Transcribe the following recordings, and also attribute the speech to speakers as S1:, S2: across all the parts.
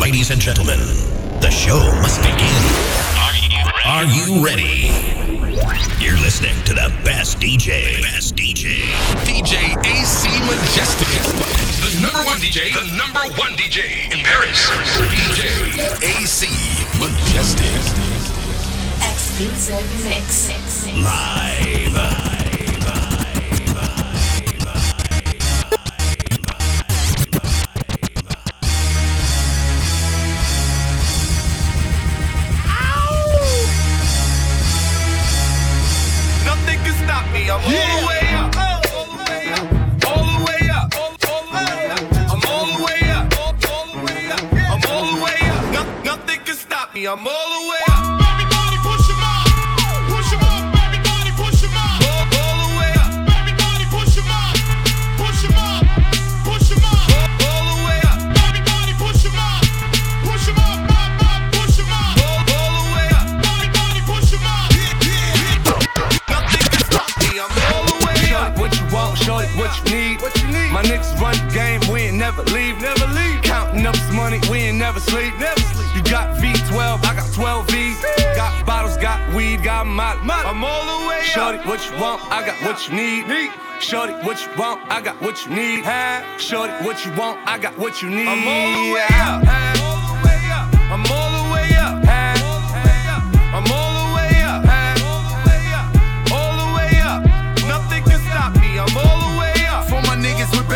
S1: Ladies and gentlemen, the show must begin. Are you ready? You're listening to the best DJ. Best DJ.
S2: DJ AC Majestic. The number one DJ. The number one DJ in Paris. DJ AC Majestic.
S3: Exclusive mix.
S1: Live.
S2: I'm all the way
S4: My niggas run the game, we ain't never leave, never leave. Counting up this money, we ain't never sleep, never sleep. You got V12, I got 12 V's. Got bottles, got weed, got molly.
S2: I'm all the way up.
S4: Shorty, what you want, I got what you need. Shorty, what you want, I got what you need. Shorty, what you want, I got what you need.
S2: I'm all the way up.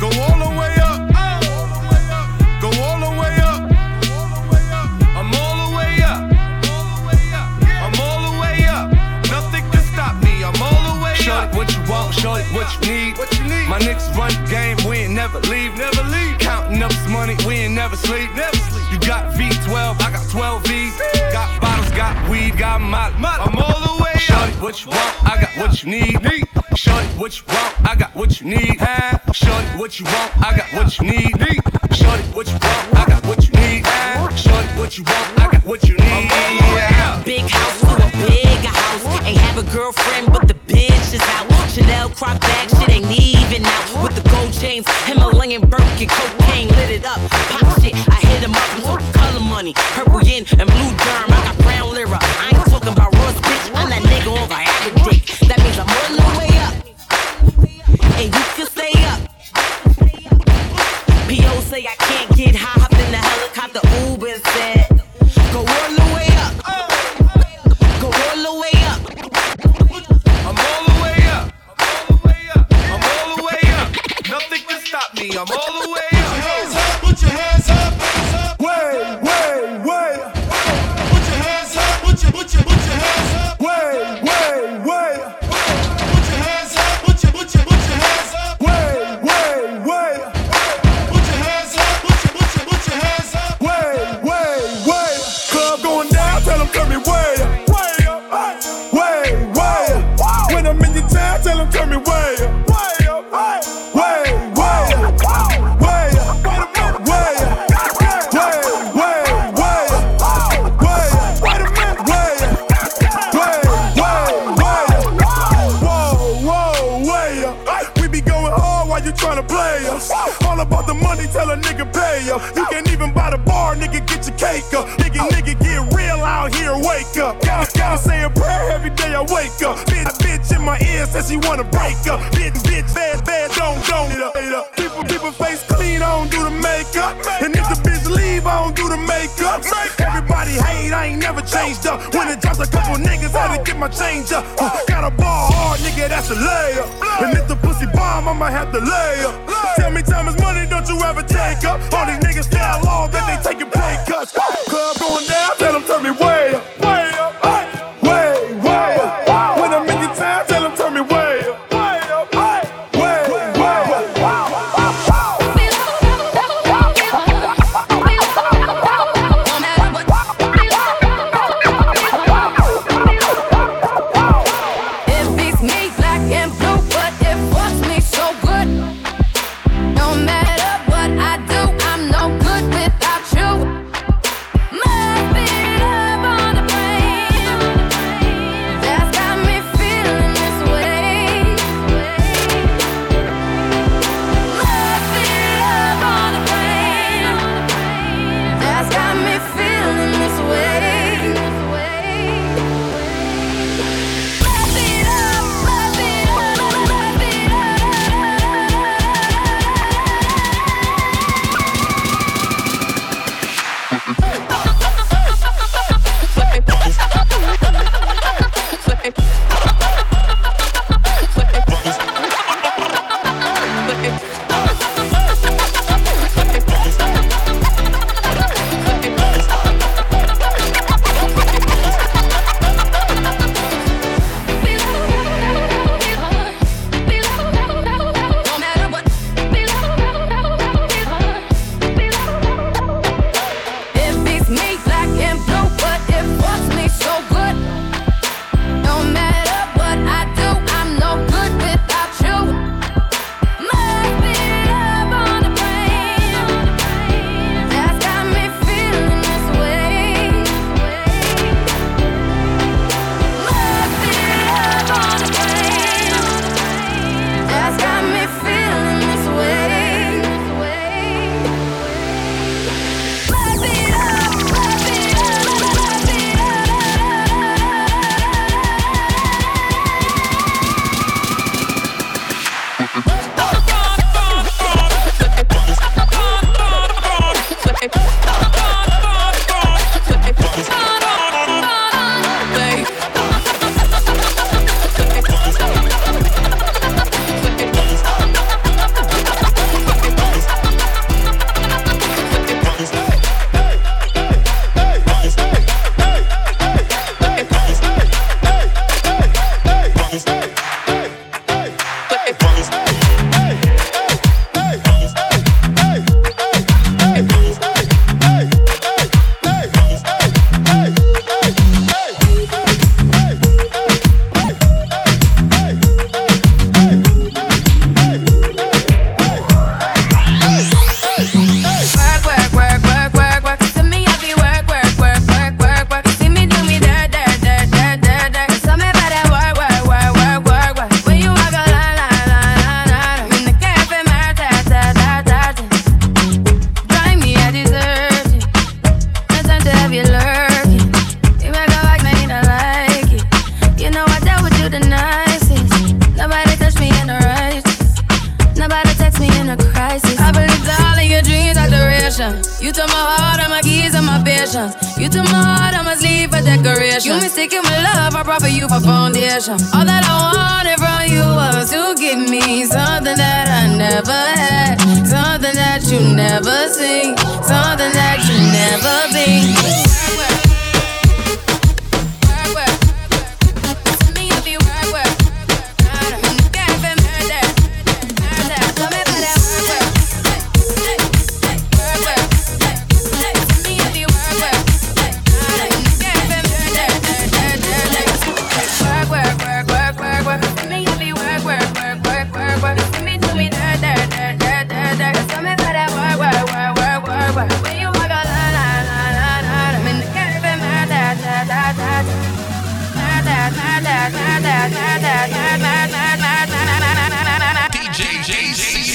S5: Go all the way up. Go all the way up.
S2: I'm all the way up. I'm all the way up. Nothing can stop me. I'm all the way
S4: Shorty,
S2: up.
S4: what you want, what need. What you need. My niggas run the game, we ain't never leave, never leave. Counting up this money, we ain't never sleep, never sleep. You got V12, I got 12 V's. Got bottles, got weed, got molly.
S2: I'm all the way up.
S4: what you want, I got what you need. Shorty, what you want, I got what you need. Shorty, what you want, I got what you need. Shorty, what you want, I got what you need. Shorty, what you want, I got what you need.
S6: Big house to a bigger house. Ain't have a girlfriend, but the bitch is out. Chanel crop bag, shit ain't even out. With the gold chains, Himalayan Birkin, cocaine lit it up. Pop shit, I hit him up. I'm talking color money, purple yin and blue germ. I got up. You can't
S5: even buy the bar, nigga, get your cake up. Nigga, nigga, get real out here, wake up. Gotta, say a prayer every day I wake up. Bitch, bitch in my ear says she wanna break up. Bitch, bitch, bad, bad, don't, don't it up. it up. Face clean, I don't do the makeup. And if the bitch leave, I don't do the makeup. Hate, I ain't never changed up. When it drops a couple niggas, I had to get my change up. Uh, got a ball hard, nigga, that's a layup. And if the pussy bomb, I'ma have to lay up. Tell me time is money, don't you ever take up. All these niggas stay long, that they taking pay cuts. Club going down, tell them turn me way up,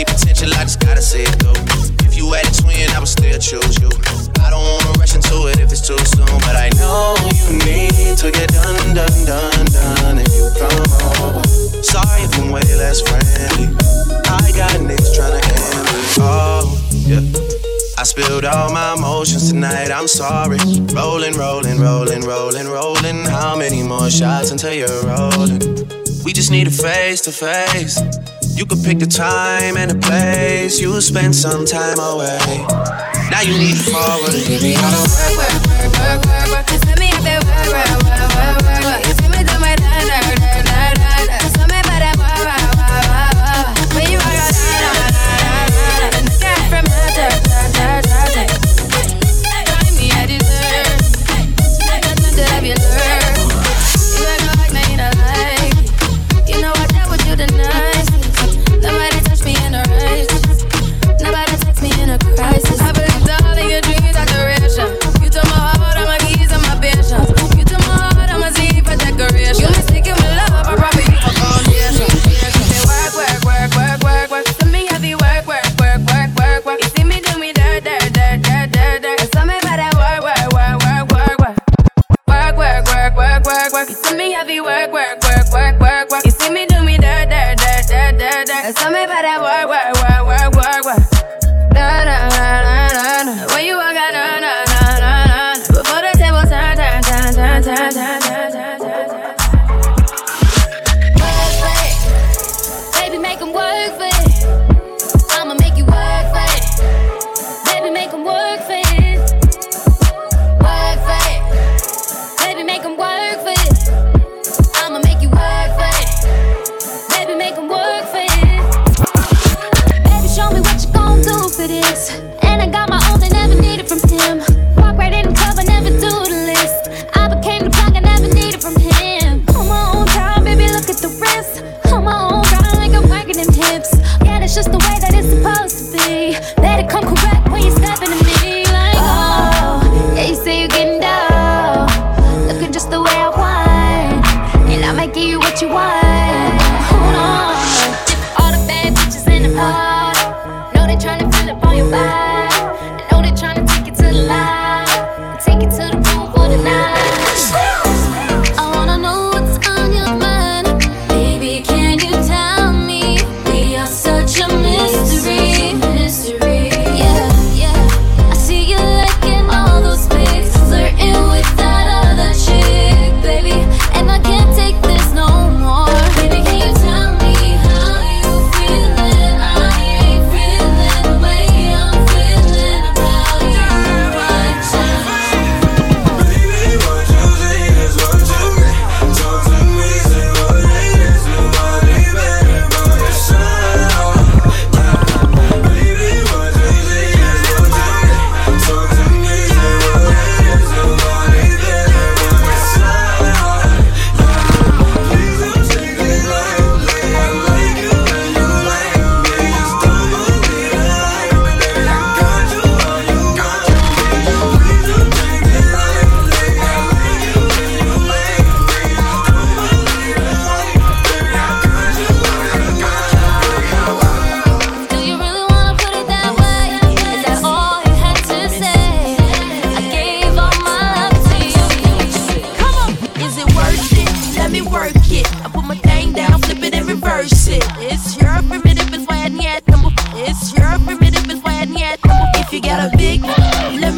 S7: see potential, I just gotta see it through. If you had a twin, I would still choose you. I don't wanna rush into it if it's too soon, but I know you need to get done, done, done, done if you come over. Sorry if I'm way less friendly. I got niggas tryna end me. Oh, yeah. I spilled all my emotions tonight, I'm sorry. Rolling, rolling, rolling, rolling, rolling. How many more shots until you're rolling? We just need a face to face. You could pick the time and the place. You spend some time away. Now you need to forward. Give me all the
S3: work, work, work, work, work.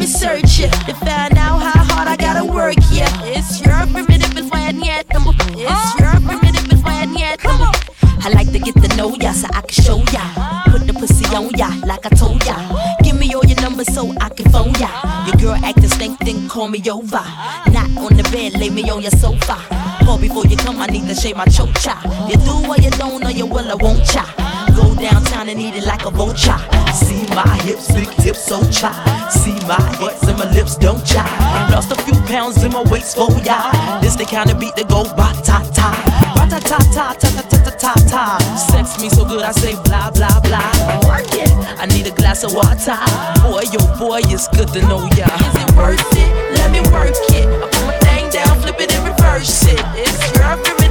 S3: me search it to find out how hard I gotta
S8: work. Yeah, it's your primitive if when ain't yet. It's your primitive if when ain't yet. I like to get to know ya so I can show ya. Put the pussy on ya like I told ya. Give me all your
S6: numbers so I can phone ya. Your girl acting stink, then call me over. Not on the bed, lay me on your sofa. Call before you come, I need to shave my choke. You do what you don't, or you will, I won't cha go downtown and eat it like a vulture. See my hips, big hips, so chop. See my hips and my lips don't chop. Lost a few pounds in my waist for ya. This the kind of beat that go ba ta ta, ba ta ta ta ta ta ta ta ta. ta. Sex me so good I say blah blah blah. Work it. I need a glass of water. Boy, yo, oh boy, it's good to know ya. Is it worth it? Let me work it. I put my thing down, flip it and reverse it. It's your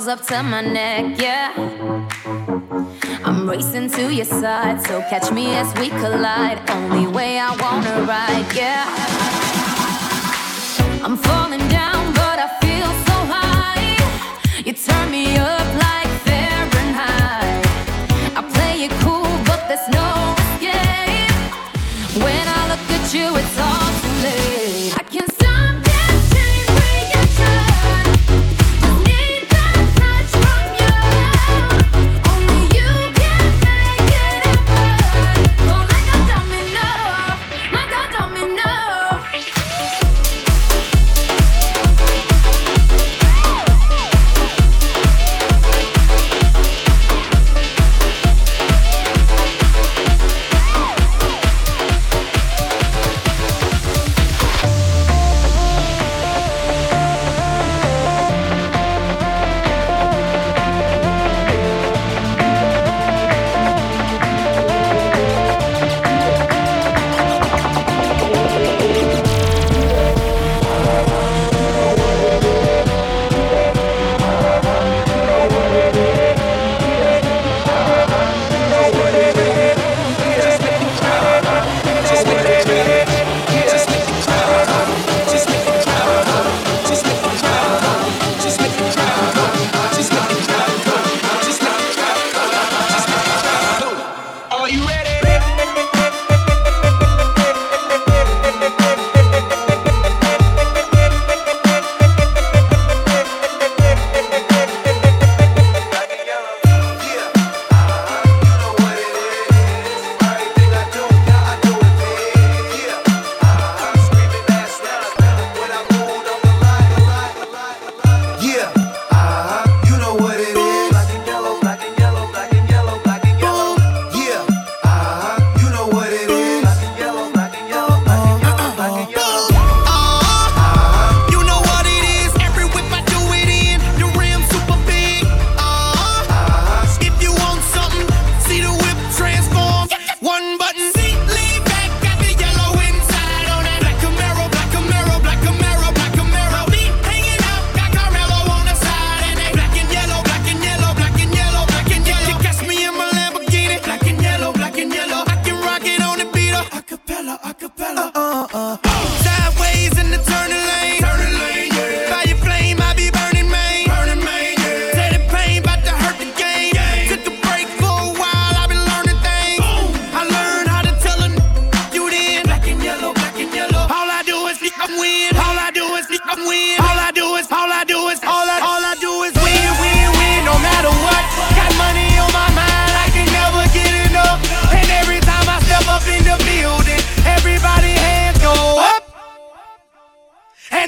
S6: goes up to my neck, yeah. I'm racing to your
S9: side, so catch me as we collide.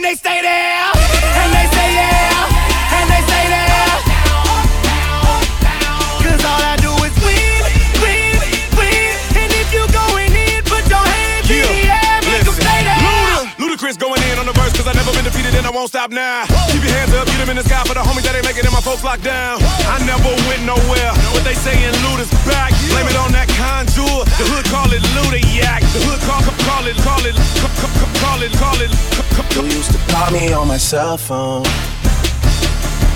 S9: and they stay there, and they say yeah, and they say there. Cause all I do is win, win, win. And if you
S7: going in, put your hands yeah. in the air, make them stay there. Luda, Ludacris going in on the verse, cause I've never been defeated and I
S3: won't stop now.
S4: Whoa. Keep your hands up, get them in the sky for the homies that ain't making it and my folks locked down. Whoa. I never went nowhere, but they saying, Luda's back. Yeah. Blame it on that conjure. The hood call it Luda Yak. The hood call call it, call it, call it, call it.
S7: You used to call me on my cell phone.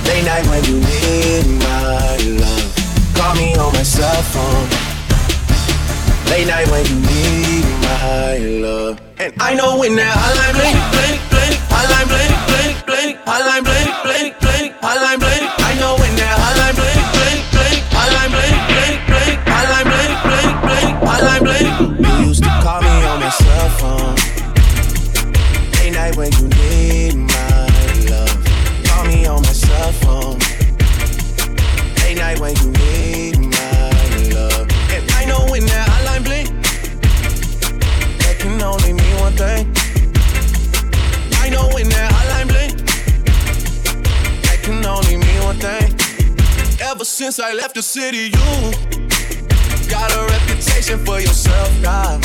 S7: Late night when you need my love. Call me on my cell phone. Late night when you need my love. And I know when that hotline bling, bling, bling, hotline bling, bling, bling, hotline bling, bling, bling, hotline bling. Cell phone. Late night when you need my love. Call me on my cell phone. Late night when you need my love. And I know when that hotline bling, that can only mean one thing. I know when that hotline bling, that can only mean one thing. Ever since I left the city, you got a reputation for yourself, God.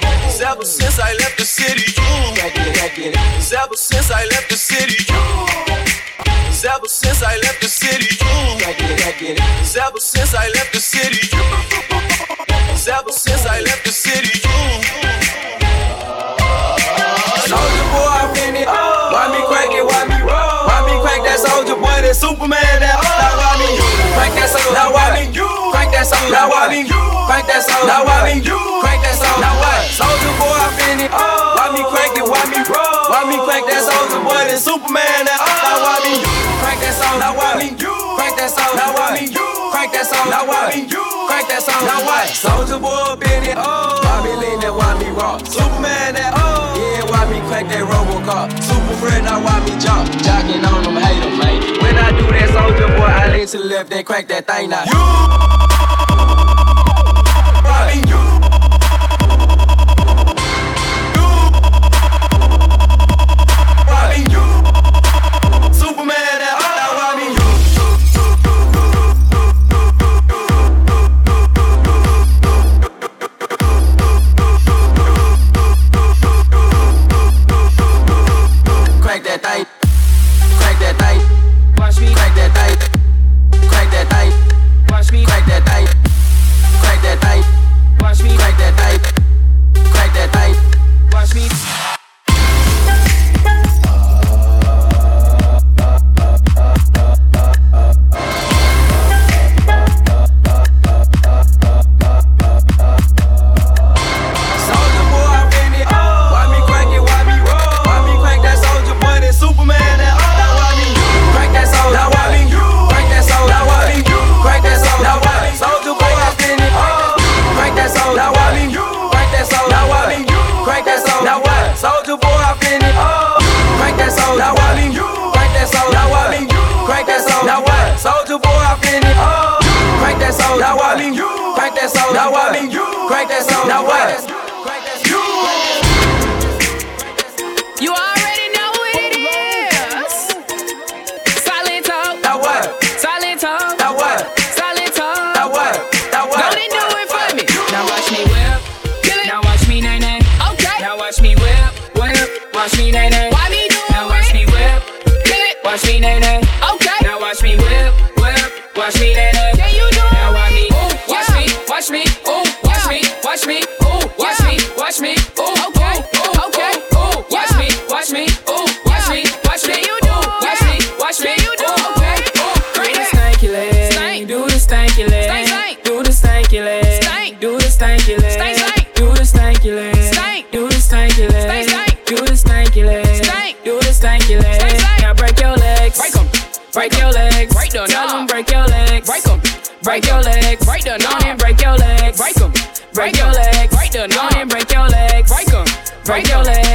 S7: Cause ever since I left the city, you. Cause ever since I left the city, you. Cause ever since I left the city, you. Cause ever since I left the city, you. Cause ever since I left the city, you.
S10: Soldier boy, I'm in it. Why me crank it? Why me roll? Soldier boy? That Superman that Now why me crank that soldier? Now why me crank that soldier? Now why me crank that soldier? Now why me crank that soldier? Now what? Soldier boy, I'm in it. Oh. Why me crank it? Why me roll? Why me crank that soldier boy? That Superman that Now why me crank that soldier? Now why me crank that soldier? Now why me crank that soldier? Now why me crank that soldier? Now what? Soldier boy in it. Oh. Why me lean that? Why me rock? Superman that oh yeah. Why me crank that Robocop? Super friend, now why me jump? Jocking on them, hate them, mate. When I do that soldier boy, I lean to the left, then crank that thing now. You. watch me,
S11: ooh, watch me, watch me, ooh, watch me, watch me, ooh, okay, ooh, okay, ooh, watch me, watch me, ooh, watch me, watch me, you do, watch me, watch me, you do, okay, ooh, great. Do the stanky leg, do the stanky leg, do the stanky leg, do the stanky leg, do the stanky leg, stanky do the stanky leg, stanky. Now break your legs, break 'em, break your legs. Break your legs. Break the knob and break your legs. Break 'em. Break your legs. Break the knob and break your legs. Break 'em. Break your legs.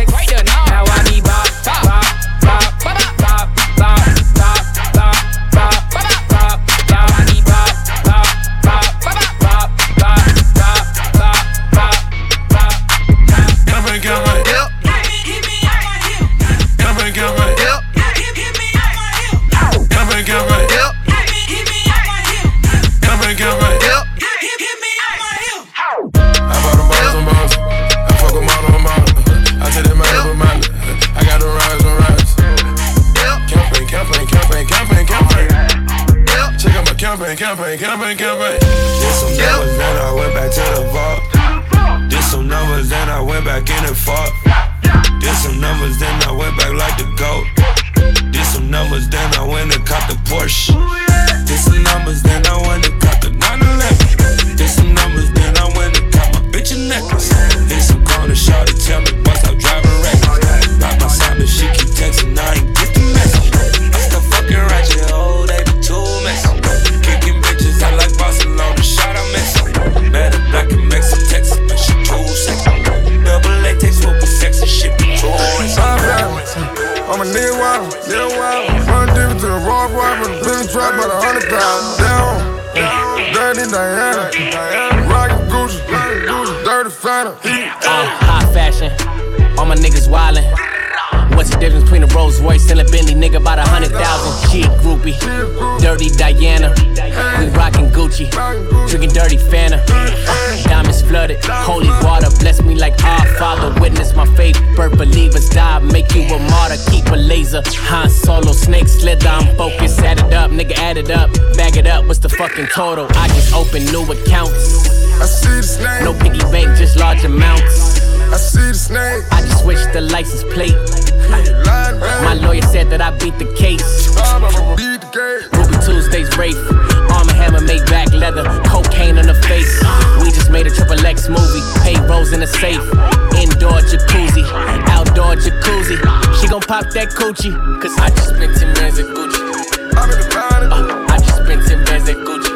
S5: She a
S12: groupie, dirty Diana. We rockin' Gucci, drinking dirty Fanta. Diamonds flooded, holy water bless me like our Father. Witness my faith, birth believers die, make you a martyr. Keep a laser, Han Solo, snake slither. I'm focused, add it up, nigga, add it up, bag it up. What's the fucking total? I just open new accounts.
S5: I see the snake.
S12: No piggy bank, just large amounts.
S5: I see the snake.
S12: I just switched the license plate. My lawyer said that I beat the case.
S5: Beat the game.
S12: Ruby Tuesdays Wraith. Arm and hammer made back leather. Cocaine in the face. We just made a triple X movie. Pay rolls in the safe. Indoor jacuzzi. Outdoor jacuzzi. She gon' pop that coochie. Cause I just spent 10 minutes at Gucci.
S5: I'm in the.
S12: Uh, I just spent 10 bands at Gucci.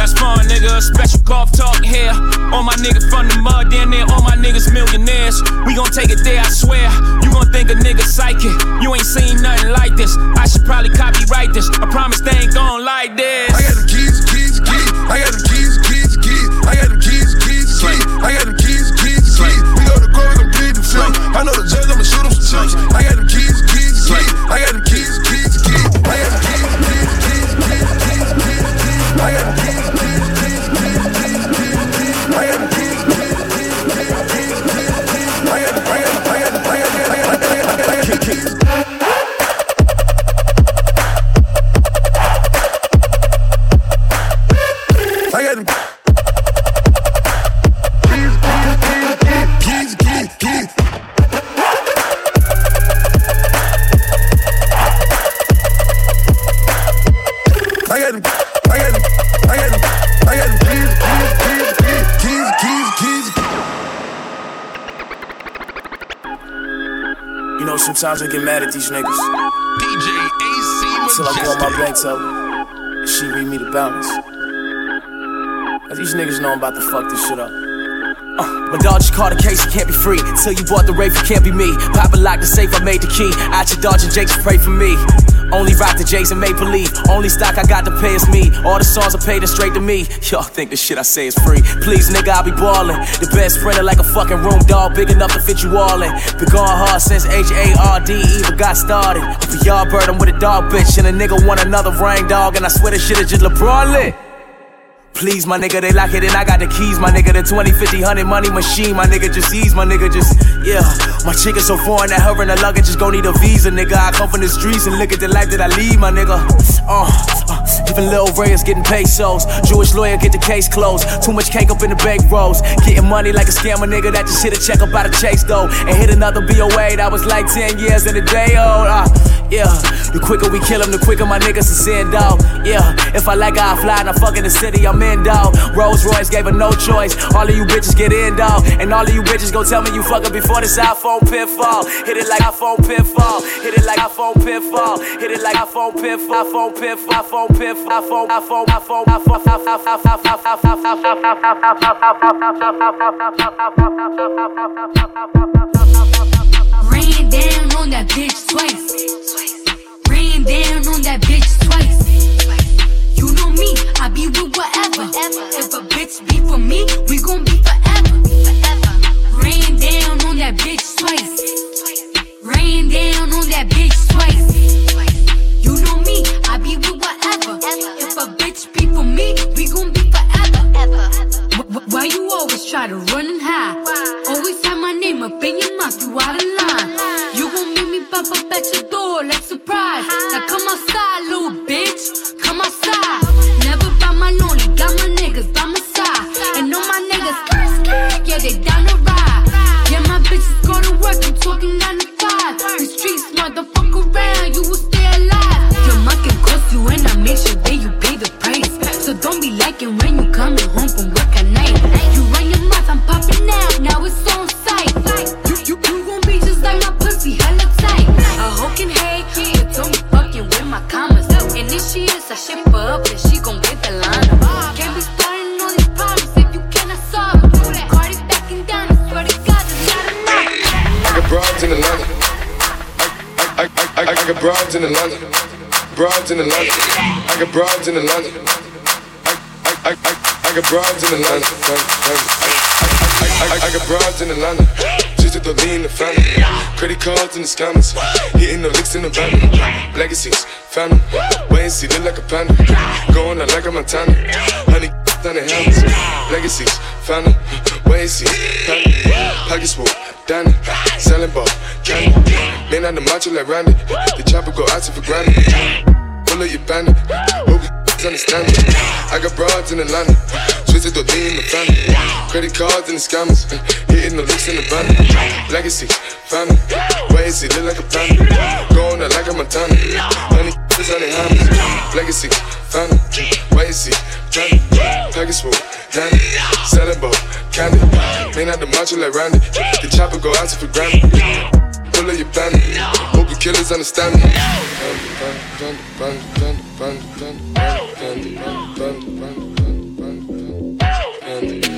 S13: That's fun, nigga. Special golf talk here. All my niggas from the mud, down there, all my niggas millionaires. We gon' take it there, I swear. You gon' think a nigga psychic. You ain't seen nothing like this. I should probably copyright this. I promise they ain't gon' like this.
S5: I got the keys, keys, keys. I got the keys, keys, keys. I got the keys, keys, keys. I got the keys, keys, keys. We go to court, we gon' plead the fifth. I know the judge, I'ma shoot him some chips. I got
S14: sometimes I get mad at these niggas.
S15: DJ AC
S14: Till I call my
S15: Majestic.
S14: bank tell she read me the balance. Now, these niggas know I'm about to fuck this shit up.
S16: My dog just caught a case, he can't be free. Till you bought the rape, it can't be me. Papa locked the safe, I made the key. Out your dodging Jakes, pray for me. Only rock the Jason Maple Leaf. Only stock I got to pay is me. All the songs are paid and straight to me. Y'all think the shit I say is free. Please, nigga, I'll be ballin'. The best printer like a fucking room dog, big enough to fit you all in. Been going hard since H A R D even got started. For y'all bird, I'm with a dog bitch, and a nigga want another ring dog, and I swear this shit is just LeBron lit. Please, my nigga, they lock it and I got the keys, my nigga. The 20, 50, 100 money machine, my nigga. Just ease, my nigga. Just, yeah. My chick is so foreign that her and her luggage just gon' need a visa, nigga. I come from the streets and look at the life that I lead, my nigga. Uh, uh, even Lil Ray is getting pesos. Jewish lawyer get the case closed. Too much cake up in the bank rolls. Getting money like a scammer, nigga. That just hit a check up out of Chase, though. And hit another BOA that was like 10 years in a day old. Uh, yeah. The quicker we kill him, the quicker my niggas is sin, dog. Yeah. If I like how I fly and I fuck in the city, I'm in, dog. Rolls Royce gave her no choice. All of you bitches get in, dog. And all of you bitches go tell me you fucking before this iPhone pitfall. Hit it like iPhone pitfall. Hit it like iPhone pitfall. Hit it like iPhone pitfall. iPhone pitfall. iPhone pitfall.
S8: Rain down on that bitch twice. Rain down on that bitch twice. You know me, I be with whatever. If a bitch be for me, we gon' be forever. Rain down on that bitch twice. Rain down on that bitch twice. You know me, I be with whatever. If a bitch be for me, we gon' be Why you always try to run and hide? Always have my name up in your mouth, you out of line. You gon' make me pop up at your door like surprise. Now come outside, little bitch. Come outside. Never by my lonely, got my niggas by my side. And all my niggas, yeah, they down the ride. Yeah, my bitches go to work, I'm talking 9 to 5. The streets, motherfucker, around, you will stay alive. Your market cost you, and I make sure that you pay the price. So don't be liking when you coming home from work
S17: in Atlanta. Broads in Atlanta. I got broads in Atlanta. I, I, I, I, I got broads in Atlanta. I, I, I, I, got broads in Atlanta. Just to the lean the family. Credit cards in the scammers. Hitting the licks in the van. Legacies, family. Wait and see, look like a panda. Going out like a Montana. Honey, down the helmets. Legacies, family. Panda. Pockets full, Danny. Selling ball, candy. Man on the macho like Randy. The chopper go out for granted. Pull up your bandit. Hope you understand me. I got broads in Atlanta. Twisted the in the family. Credit cards and the scammers. Hitting the looks in the van. Legacy, family. And look like a panda. Going out like a Montana. Honey, the hammers. Legacy, thunder, Wacy, thunder, Peggy swoop, dandy, selling bow, candy. May not the macho like Randy, the chopper go out for granted. Pull up your bandit, hope killers understand me.
S8: Bandit,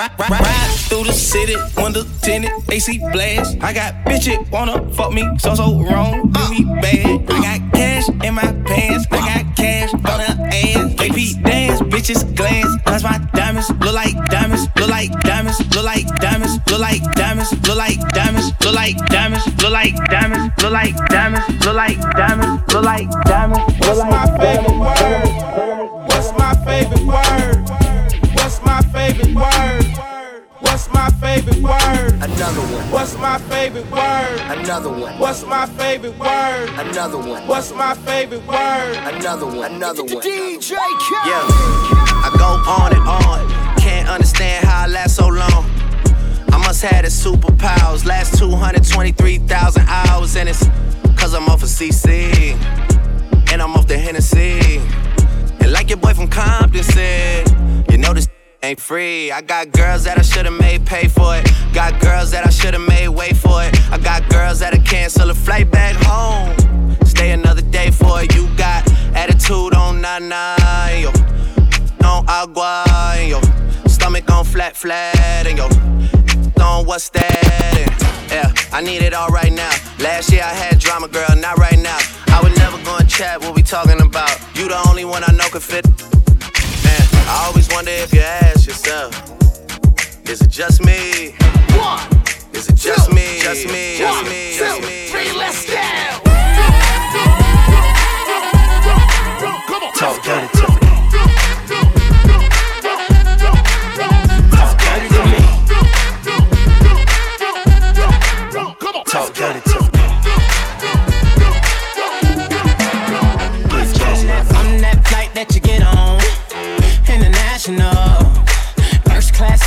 S18: Ride, ride, ride through the city, window tinted, AC blast. I got bitches wanna fuck me, so so wrong, do me bad. I got cash in my pants, I got cash on her ass. Baby dance, bitches glance, that's my diamonds, look like diamonds, look like diamonds, look like diamonds, look like diamonds, look like diamonds, look like diamonds, look like diamonds, look like diamonds, look like diamonds, look like diamonds. What's my favorite word? What's my favorite word? My favorite word?
S19: Another one.
S18: What's my favorite word?
S19: Another one.
S18: What's my favorite word?
S19: Another one.
S18: What's my favorite word?
S19: Another one. Another one.
S18: DJ
S7: Yeah, I go on and on. Can't understand how I last so long. I must have the superpowers. Last 223,000 hours, and it's cause I'm off of CC. And I'm off the Hennessy. And like your boy from Compton said, you know this ain't free. I got girls that I should've made pay for it. Got girls that I should've made wait for it. I got girls that'll cancel a flight back home. Stay another day for it. You got attitude on nana, yo. On agua, yo. Stomach on flat, flat, and yo. On what's that? And, yeah, I need it all right now. Last year I had drama, girl, not right now. I would never gonna chat what we talking about. You the only one I know can fit. Man, I always wonder if you ask yourself, is it just me?
S15: One,
S7: Is it just
S15: two,
S7: me? Just me? Just
S15: one,
S7: me?
S15: two,
S7: Just me?
S15: three, let's go.
S19: Talk dirty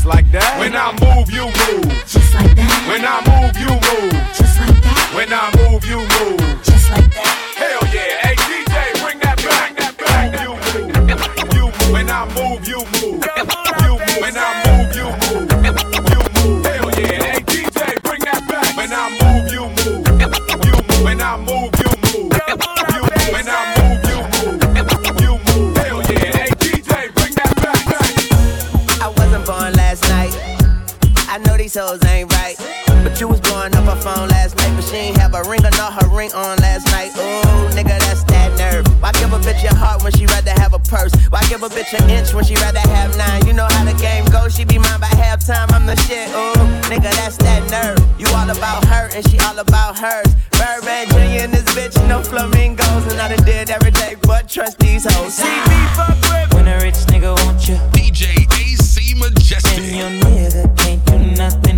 S4: Just like, that. When I move, you move.
S8: Just like that,
S4: When I move, you move.
S8: just like that,
S4: When I move, you move.
S8: just like that.
S4: Hell yeah. Hey DJ, bring that back. That back. You move. You move. When I move, you move.
S18: Ring or not her ring on last night. Ooh, nigga, that's that nerve. Why give a bitch your heart when she rather have a purse? Why give a bitch an inch when she rather have nine? You know how the game goes. She be mine by halftime. I'm the shit. Ooh, nigga, that's that nerve. You all about her and she all about hers. Birdman Jr. in this bitch, no flamingos. And I done did every day but trust these hoes. See me fuck with. When a rich nigga want you.
S1: DJ AC Majestic.
S18: And your nigga can't do nothing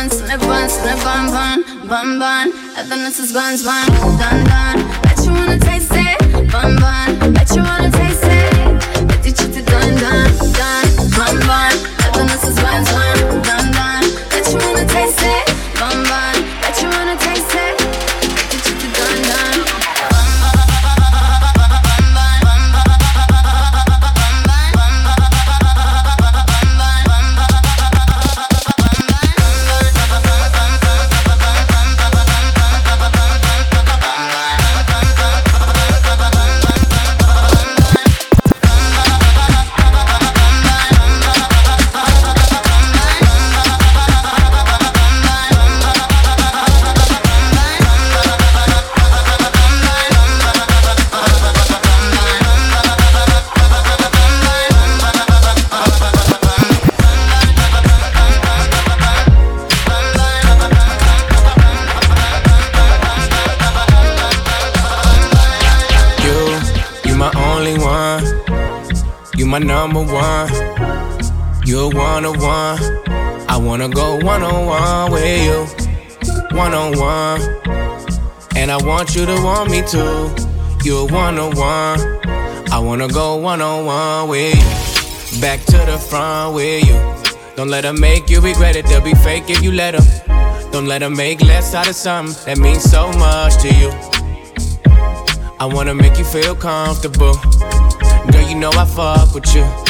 S3: bun, snip bun, snip bun, bun, bun, bun. Evidence is buns, bun, dun, dun. Bet you wanna taste it, bun, bun. Bet you wanna taste it. Bet you cheated, dun, dun, dun, bun, bun. Evidence is buns, bun, dun, dun. Bet you wanna taste it.
S12: Number one. You're one on one. I wanna go one on one with you. One on one. And I want you to want me too. You're one on one. I wanna go one on one with you. Back to the front with you. Don't let them make you regret it. They'll be fake if you let them. Don't let them make less out of something that means so much to you. I wanna make you feel comfortable. Girl, you know I fuck with you.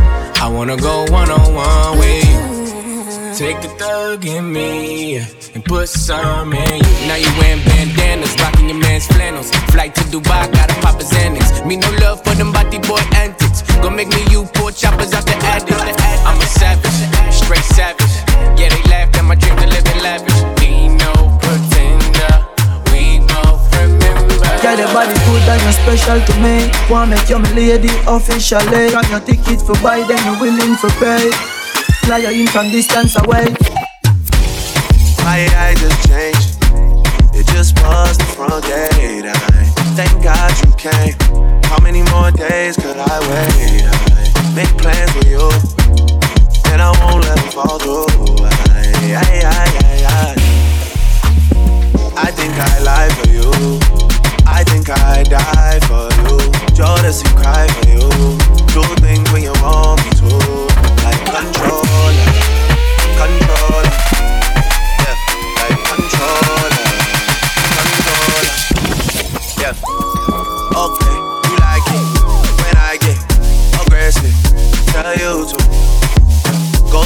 S12: I wanna go one on one with you. Take the thug in me and put some in you. Now you wearing bandanas, rocking your man's flannels. Flight to Dubai, gotta pop his Xanax. Me no love for them body boy antics. Gonna make me you poor choppers out the attic. I'm a savage, straight savage. Yeah, they laughed at my dream to live in lavish.
S20: Yeah, the body good and you're special to me. Wanna make you my lady officially. Got your ticket for buy, then you're willing for pay. Fly you in from distance away.
S7: My eyes just changed. It just was the front gate. I thank God you came. How many more days could I wait? I make plans with you, and I won't let them fall through. I, I, I, I, I. I think I lie for you. I think I die for you. Jodeci cry for you. Do things when you want me to. Like controller, controller. Yeah, like controller, controller. Yeah. Okay, you like it when I get aggressive. Tell you to go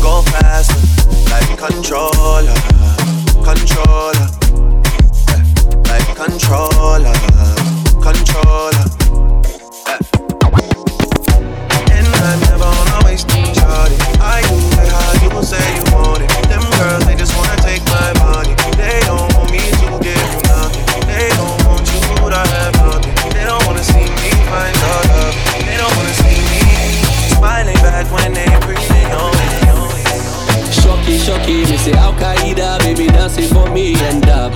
S7: go faster. Like controller, controller. Controller, controller. And I never wanna waste. I do it you say you want it. Them girls, they just wanna take my money.
S10: Shocky, me say Al Qaeda, baby dancing for me and up.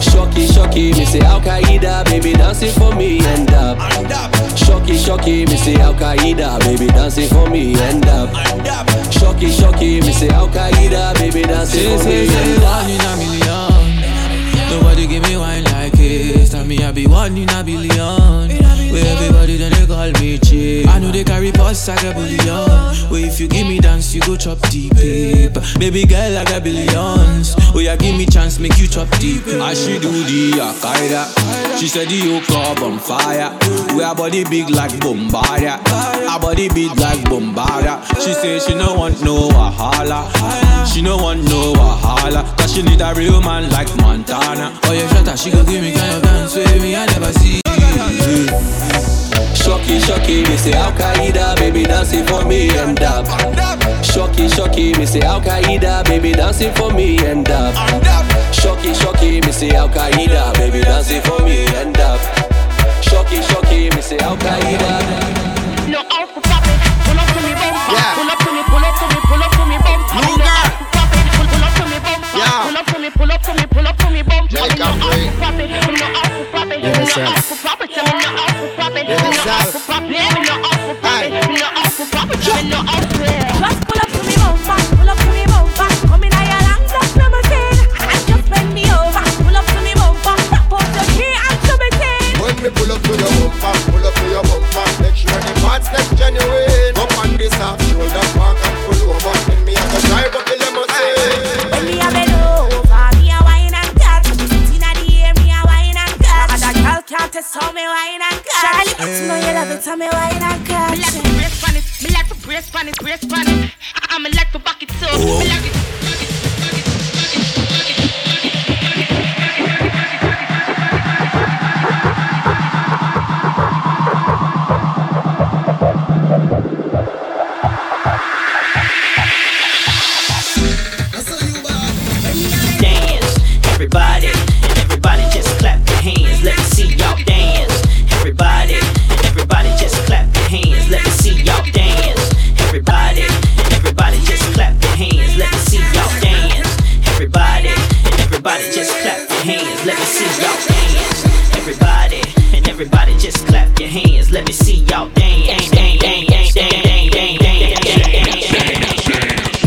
S10: Shocky, shocky, me say Al Qaeda, baby dancing for me and up. Shocky, shocky, me say Al Qaeda, baby dancing for me and up. Shocky, shocky, me say Al Qaeda, baby dancing for me and up.
S21: One in a million. Nobody give me wine like this. Tell me I be one in a billion. Where everybody then they call me chick. I know they carry boss, I got billion. Where if you give me dance, you go chop deep paper. Baby girl, I got billions. Oh yeah, give me chance, make you chop deep.
S10: I she do the Akaida. She said the whole club on fire. We our body big like Bombardia. Our body big like Bombardia. She say she no want no wahala. She no want no wahala. Cause she need a real man like Montana.
S21: Oh yeah, shut up, she gon' give me kind of dance with me, I never see.
S10: Shocky, shocky, me say Al Qaeda, baby dancing for me and up. Shocky, shocky, me say Al Qaeda, baby dancing for me and up. Shocky, shocky, me say Al Qaeda, baby dancing for me and up. Shocky, shocky, me say Al Qaeda.
S22: No out for poppin', pull up to me bumper. Pull up to me, pull up to me, pull up to me bumper. No out for poppin', pull pull up to me bumper. Pull up to me, pull up to me, pull up to me bumper. No out for poppin', no out for poppin', no out for poppin', tell me no out for poppin', no out for poppin', no out for poppin', no out for poppin', tell me no out for
S8: Just pull up to me bumper, pull up to me bumper. Come in your lungs, just let me see. Just bend me over. Pull up to me bumper, tap out your key and to me see.
S23: When me pull up to your bumper, pull up to your bumper, make sure the parts that's genuine.
S8: Can't test how me wine and catch. Charlie, you know you love it, how me wine and catch.
S22: Me like to brace on it, me like to brace on it, brace on it. I'm a like to back it up, me like it. just clap your hands.
S24: Let me see y'all dance.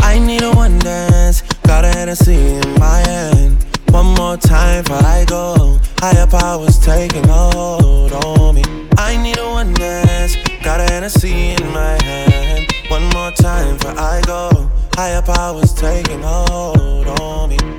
S7: I need a one dance. Got a Hennessy in my hand. One more time before I go. Higher powers taking hold on me. I need a one dance. Got a Hennessy in my hand. One more time before I go. Higher powers taking hold on me.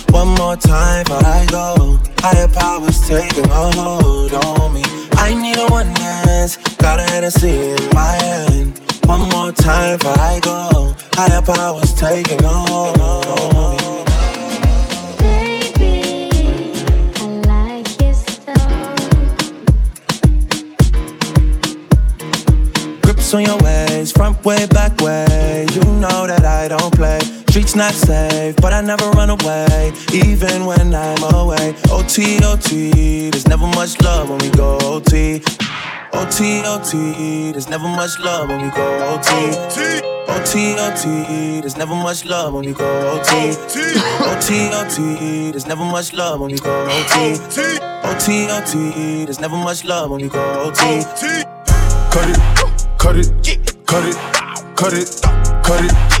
S7: One more time before I go. Higher powers taking a hold on me. I need a one dance. Got a Hennessy in my hand. One more time before I go. Higher powers taking a hold on me. Baby, I like it so Grips on your ways, front way, back way. You know that I don't play. Streets not safe, but I never run away, even when I'm away. OT, OT, there's never much love when we go OT. OT, OT, there's never much love when we go OT. OT, OT, there's never much love when we go OT. OT, OT, there's never much love when we go OT. OT, OT, there's never much love when we go OT.
S5: Cut it, cut it, cut it, cut it, cut it,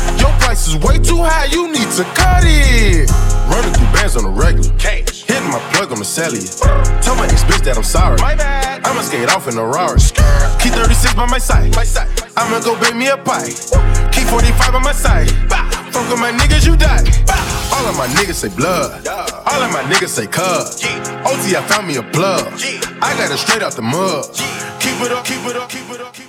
S5: Your price is way too high, you need to cut it. Running through bands on the regular. Cash. Hitting my plug on the cellular. Tell my ex bitch that I'm sorry. My bad. I'ma skate off in a Rari. Key 36 by my side. My side. I'ma go bake me a pie. Key 45 on my side. Fuck with my niggas, you die. All of my niggas say blood. All of my niggas say cuz. OT, I found me a plug. I got it straight out the mud. Keep it up, keep it up, keep it up.